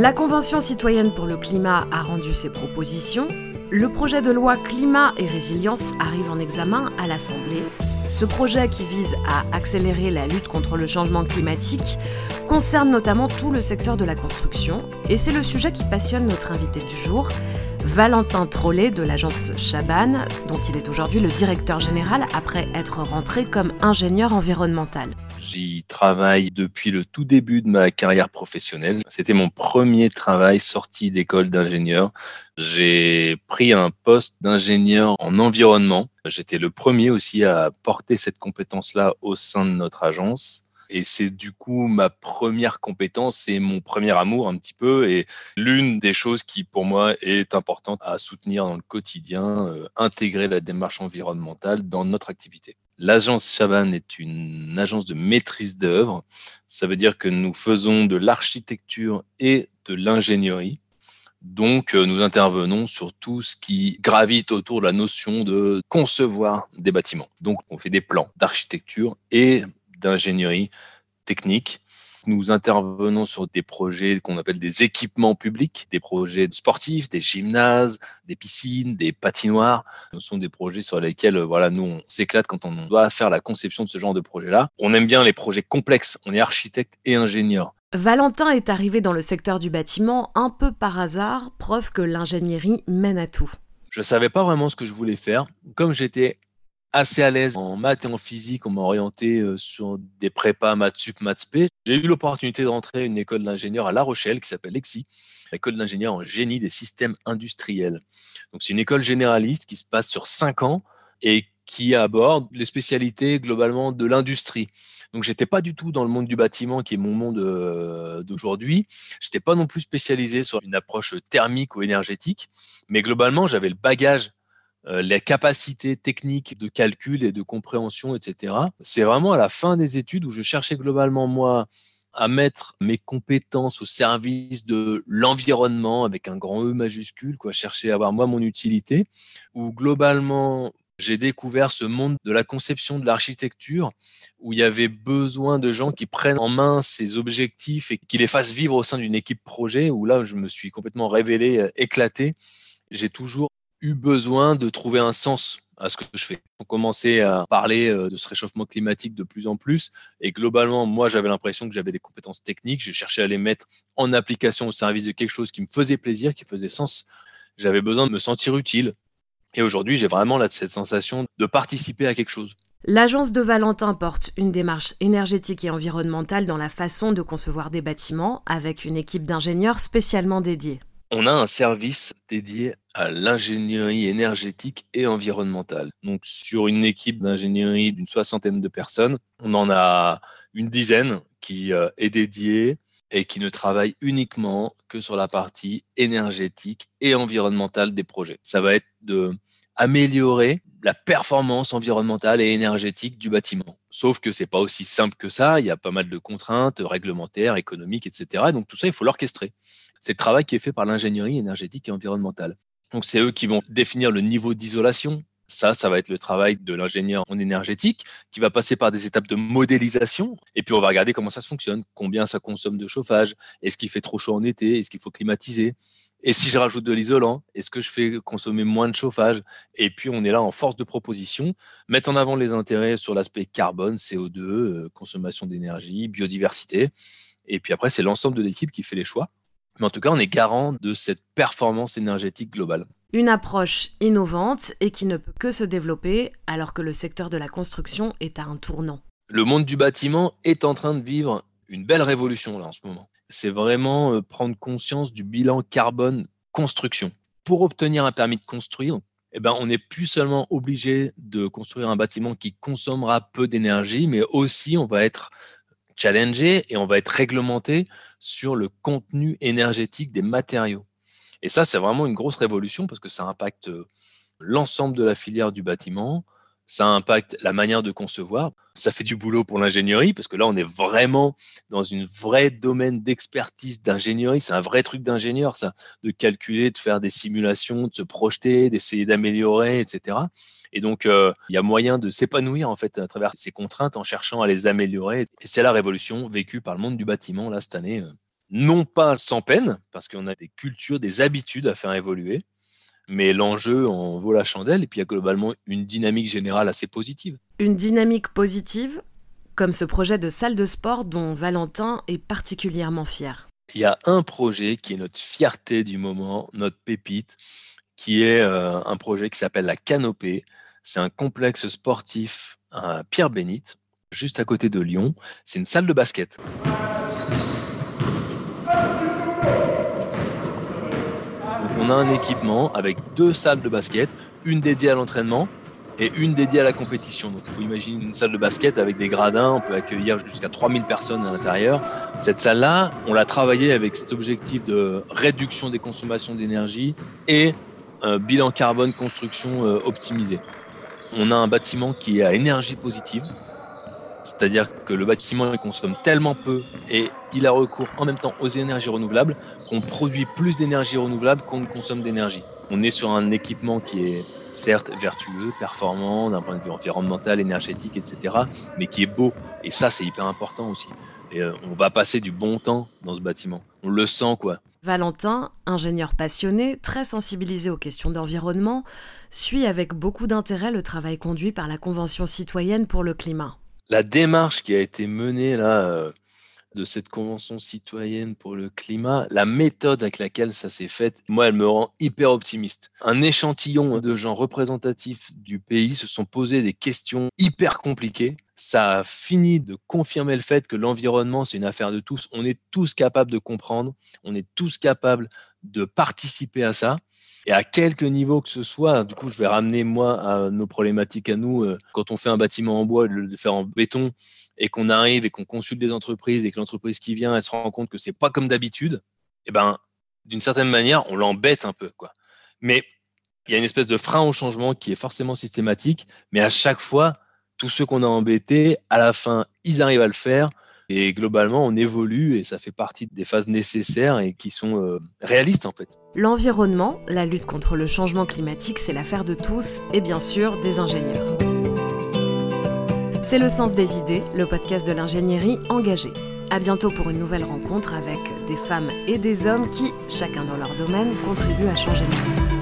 La Convention citoyenne pour le climat a rendu ses propositions. Le projet de loi climat et résilience arrive en examen à l'Assemblée. Ce projet qui vise à accélérer la lutte contre le changement climatique concerne notamment tout le secteur de la construction et c'est le sujet qui passionne notre invité du jour, Valentin Trollet de l'agence Chaban, dont il est aujourd'hui le directeur général après être rentré comme ingénieur environnemental. J'y travaille depuis le tout début de ma carrière professionnelle. C'était mon premier travail sorti d'école d'ingénieur. J'ai pris un poste d'ingénieur en environnement. J'étais le premier aussi à porter cette compétence-là au sein de notre agence. Et c'est du coup ma première compétence et mon premier amour un petit peu et l'une des choses qui pour moi est importante à soutenir dans le quotidien, euh, intégrer la démarche environnementale dans notre activité. L'agence Chaban est une agence de maîtrise d'œuvre. Ça veut dire que nous faisons de l'architecture et de l'ingénierie. Donc, euh, nous intervenons sur tout ce qui gravite autour de la notion de concevoir des bâtiments. Donc, on fait des plans d'architecture et d'ingénierie technique nous intervenons sur des projets qu'on appelle des équipements publics, des projets sportifs, des gymnases, des piscines, des patinoires. Ce sont des projets sur lesquels voilà, nous, on s'éclate quand on doit faire la conception de ce genre de projet-là. On aime bien les projets complexes. On est architecte et ingénieur. Valentin est arrivé dans le secteur du bâtiment un peu par hasard, preuve que l'ingénierie mène à tout. Je ne savais pas vraiment ce que je voulais faire. Comme j'étais assez à l'aise en maths et en physique. On m'a orienté euh, sur des prépas maths sup, maths spé. J'ai eu l'opportunité de rentrer à une école d'ingénieur à La Rochelle qui s'appelle EXI, l'école d'ingénieur en génie des systèmes industriels. Donc c'est une école généraliste qui se passe sur cinq ans et qui aborde les spécialités globalement de l'industrie. Donc j'étais pas du tout dans le monde du bâtiment qui est mon monde euh, d'aujourd'hui. J'étais pas non plus spécialisé sur une approche thermique ou énergétique, mais globalement j'avais le bagage les capacités techniques de calcul et de compréhension, etc. C'est vraiment à la fin des études où je cherchais globalement, moi, à mettre mes compétences au service de l'environnement avec un grand E majuscule, quoi, chercher à avoir moi mon utilité, où globalement j'ai découvert ce monde de la conception de l'architecture où il y avait besoin de gens qui prennent en main ces objectifs et qui les fassent vivre au sein d'une équipe projet, où là je me suis complètement révélé, euh, éclaté. J'ai toujours eu besoin de trouver un sens à ce que je fais. On commençait à parler euh, de ce réchauffement climatique de plus en plus et globalement, moi, j'avais l'impression que j'avais des compétences techniques. Je cherchais à les mettre en application au service de quelque chose qui me faisait plaisir, qui faisait sens. J'avais besoin de me sentir utile. Et aujourd'hui, j'ai vraiment là, cette sensation de participer à quelque chose. L'agence de Valentin porte une démarche énergétique et environnementale dans la façon de concevoir des bâtiments avec une équipe d'ingénieurs spécialement dédiée on a un service dédié l'ingénierie énergétique et environnementale. Donc, sur une équipe d'ingénierie d'une soixantaine de personnes, on en a une dizaine qui euh, est dédiée et qui ne travaille uniquement que sur la partie énergétique et environnementale des projets. Ça va être de améliorer la performance environnementale et énergétique du bâtiment. Sauf que c'est pas aussi simple que ça. Il y a pas mal de contraintes réglementaires, économiques, etc. Donc tout ça, il faut l'orchestrer. C'est le travail qui est fait par l'ingénierie énergétique et environnementale. Donc, c'est eux qui vont définir le niveau d'isolation. Ça, ça va être le travail de l'ingénieur en énergétique qui va passer par des étapes de modélisation. Et puis, on va regarder comment ça se fonctionne, combien ça consomme de chauffage, est-ce qu'il fait trop chaud en été, est-ce qu'il faut climatiser. Et si je rajoute de l'isolant, est-ce que je fais consommer moins de chauffage? Et puis, on est là en force de proposition, mettre en avant les intérêts sur l'aspect carbone, CO2, euh, consommation d'énergie, biodiversité. Et puis après, c'est l'ensemble de l'équipe qui fait les choix. Mais en tout cas, on est garant de cette performance énergétique globale. Une approche innovante et qui ne peut que se développer alors que le secteur de la construction est à un tournant. Le monde du bâtiment est en train de vivre une belle révolution là en ce moment. C'est vraiment euh, prendre conscience du bilan carbone construction. Pour obtenir un permis de construire, eh ben, on n'est plus seulement obligé de construire un bâtiment qui consommera peu d'énergie, mais aussi on va être challengé et on va être réglementé sur le contenu énergétique des matériaux. Et ça, c'est vraiment une grosse révolution parce que ça impacte euh, l'ensemble de la filière du bâtiment, ça impacte la manière de concevoir, ça fait du boulot pour l'ingénierie parce que là, on est vraiment dans une vraie domaine d'expertise d'ingénierie. C'est un vrai truc d'ingénieur, ça, de calculer, de faire des simulations, de se projeter, d'essayer d'améliorer, etc. Et donc, euh, il y a moyen de s'épanouir en fait à travers ces contraintes en cherchant à les améliorer. Et c'est la révolution vécue par le monde du bâtiment là cette année. Euh, non pas sans peine, parce qu'on a des cultures, des habitudes à faire évoluer, mais l'enjeu en vaut la chandelle, et puis il y a globalement une dynamique générale assez positive. Une dynamique positive, comme ce projet de salle de sport dont Valentin est particulièrement fier. Il y a un projet qui est notre fierté du moment, notre pépite, qui est euh, un projet qui s'appelle la Canopée. C'est un complexe sportif à Pierre-Bénite, juste à côté de Lyon. C'est une salle de basket. On a un équipement avec deux salles de basket, une dédiée à l'entraînement et une dédiée à la compétition. Donc il faut imaginer une salle de basket avec des gradins, on peut accueillir jusqu'à 3000 personnes à l'intérieur. Cette salle-là, on l'a travaillée avec cet objectif de réduction des consommations d'énergie et un bilan carbone construction euh, optimisé. On a un bâtiment qui est à énergie positive, c'est-à-dire que le bâtiment consomme tellement peu et il a recours en même temps aux énergies renouvelables qu'on produit plus d'énergie renouvelable qu'on ne consomme d'énergie. On est sur un équipement qui est certes vertueux, performant d'un point de vue environnemental, énergétique, etc., mais qui est beau. Et ça, c'est hyper important aussi. Et euh, on va passer du bon temps dans ce bâtiment. On le sent, quoi. Valentin, ingénieur passionné, très sensibilisé aux questions d'environnement, suit avec beaucoup d'intérêt le travail conduit par la Convention citoyenne pour le climat la démarche qui a été menée là euh, de cette convention citoyenne pour le climat, la méthode avec laquelle ça s'est fait, moi, elle me rend hyper optimiste. Un échantillon de gens représentatifs du pays se sont posés des questions hyper compliquées. Ça a fini de confirmer le fait que l'environnement, c'est une affaire de tous. On est tous capables de comprendre, on est tous capables de participer à ça et à quelque niveau que ce soit. Du coup, je vais ramener moi à nos problématiques à nous. Euh, quand on fait un bâtiment en bois, de le faire en béton, et qu'on arrive et qu'on consulte des entreprises et que l'entreprise qui vient, elle se rend compte que c'est pas comme d'habitude, eh ben, d'une certaine manière, on l'embête un peu. Mais il y a une espèce de frein au changement qui est forcément systématique, mais à chaque fois, tous ceux qu'on a embêtés, à la fin, ils arrivent à le faire. Et globalement, on évolue et ça fait partie des phases nécessaires et qui sont euh, réalistes en fait. L'environnement, la lutte contre le changement climatique, c'est l'affaire de tous et bien sûr des ingénieurs. C'est le sens des idées, le podcast de l'ingénierie engagée. À bientôt pour une nouvelle rencontre avec des femmes et des hommes qui, chacun dans leur domaine, contribuent à changer le monde.